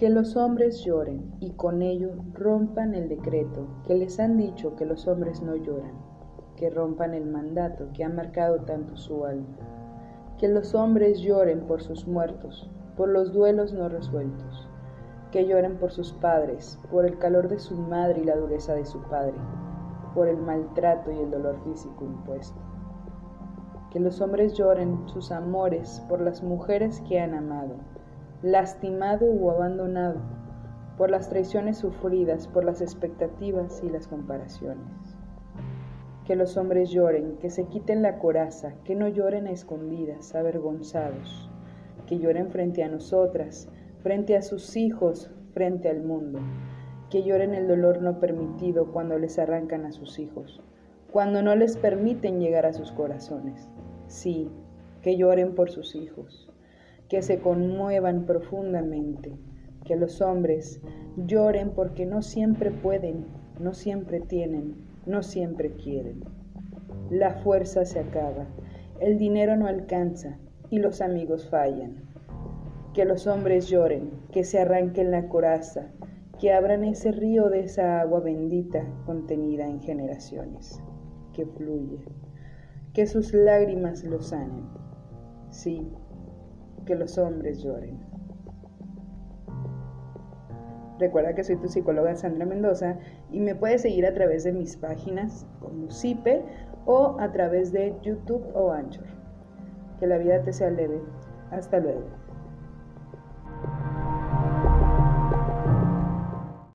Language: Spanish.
Que los hombres lloren y con ello rompan el decreto que les han dicho que los hombres no lloran, que rompan el mandato que ha marcado tanto su alma. Que los hombres lloren por sus muertos, por los duelos no resueltos, que lloren por sus padres, por el calor de su madre y la dureza de su padre, por el maltrato y el dolor físico impuesto. Que los hombres lloren sus amores por las mujeres que han amado, lastimado o abandonado, por las traiciones sufridas, por las expectativas y las comparaciones. Que los hombres lloren, que se quiten la coraza, que no lloren a escondidas, avergonzados, que lloren frente a nosotras, frente a sus hijos, frente al mundo, que lloren el dolor no permitido cuando les arrancan a sus hijos, cuando no les permiten llegar a sus corazones. Sí, que lloren por sus hijos, que se conmuevan profundamente, que los hombres lloren porque no siempre pueden, no siempre tienen, no siempre quieren. La fuerza se acaba, el dinero no alcanza y los amigos fallan. Que los hombres lloren, que se arranquen la coraza, que abran ese río de esa agua bendita contenida en generaciones, que fluye, que sus lágrimas lo sanen. Sí, que los hombres lloren. Recuerda que soy tu psicóloga Sandra Mendoza y me puedes seguir a través de mis páginas como Cipe o a través de YouTube o Anchor. Que la vida te sea leve. Hasta luego.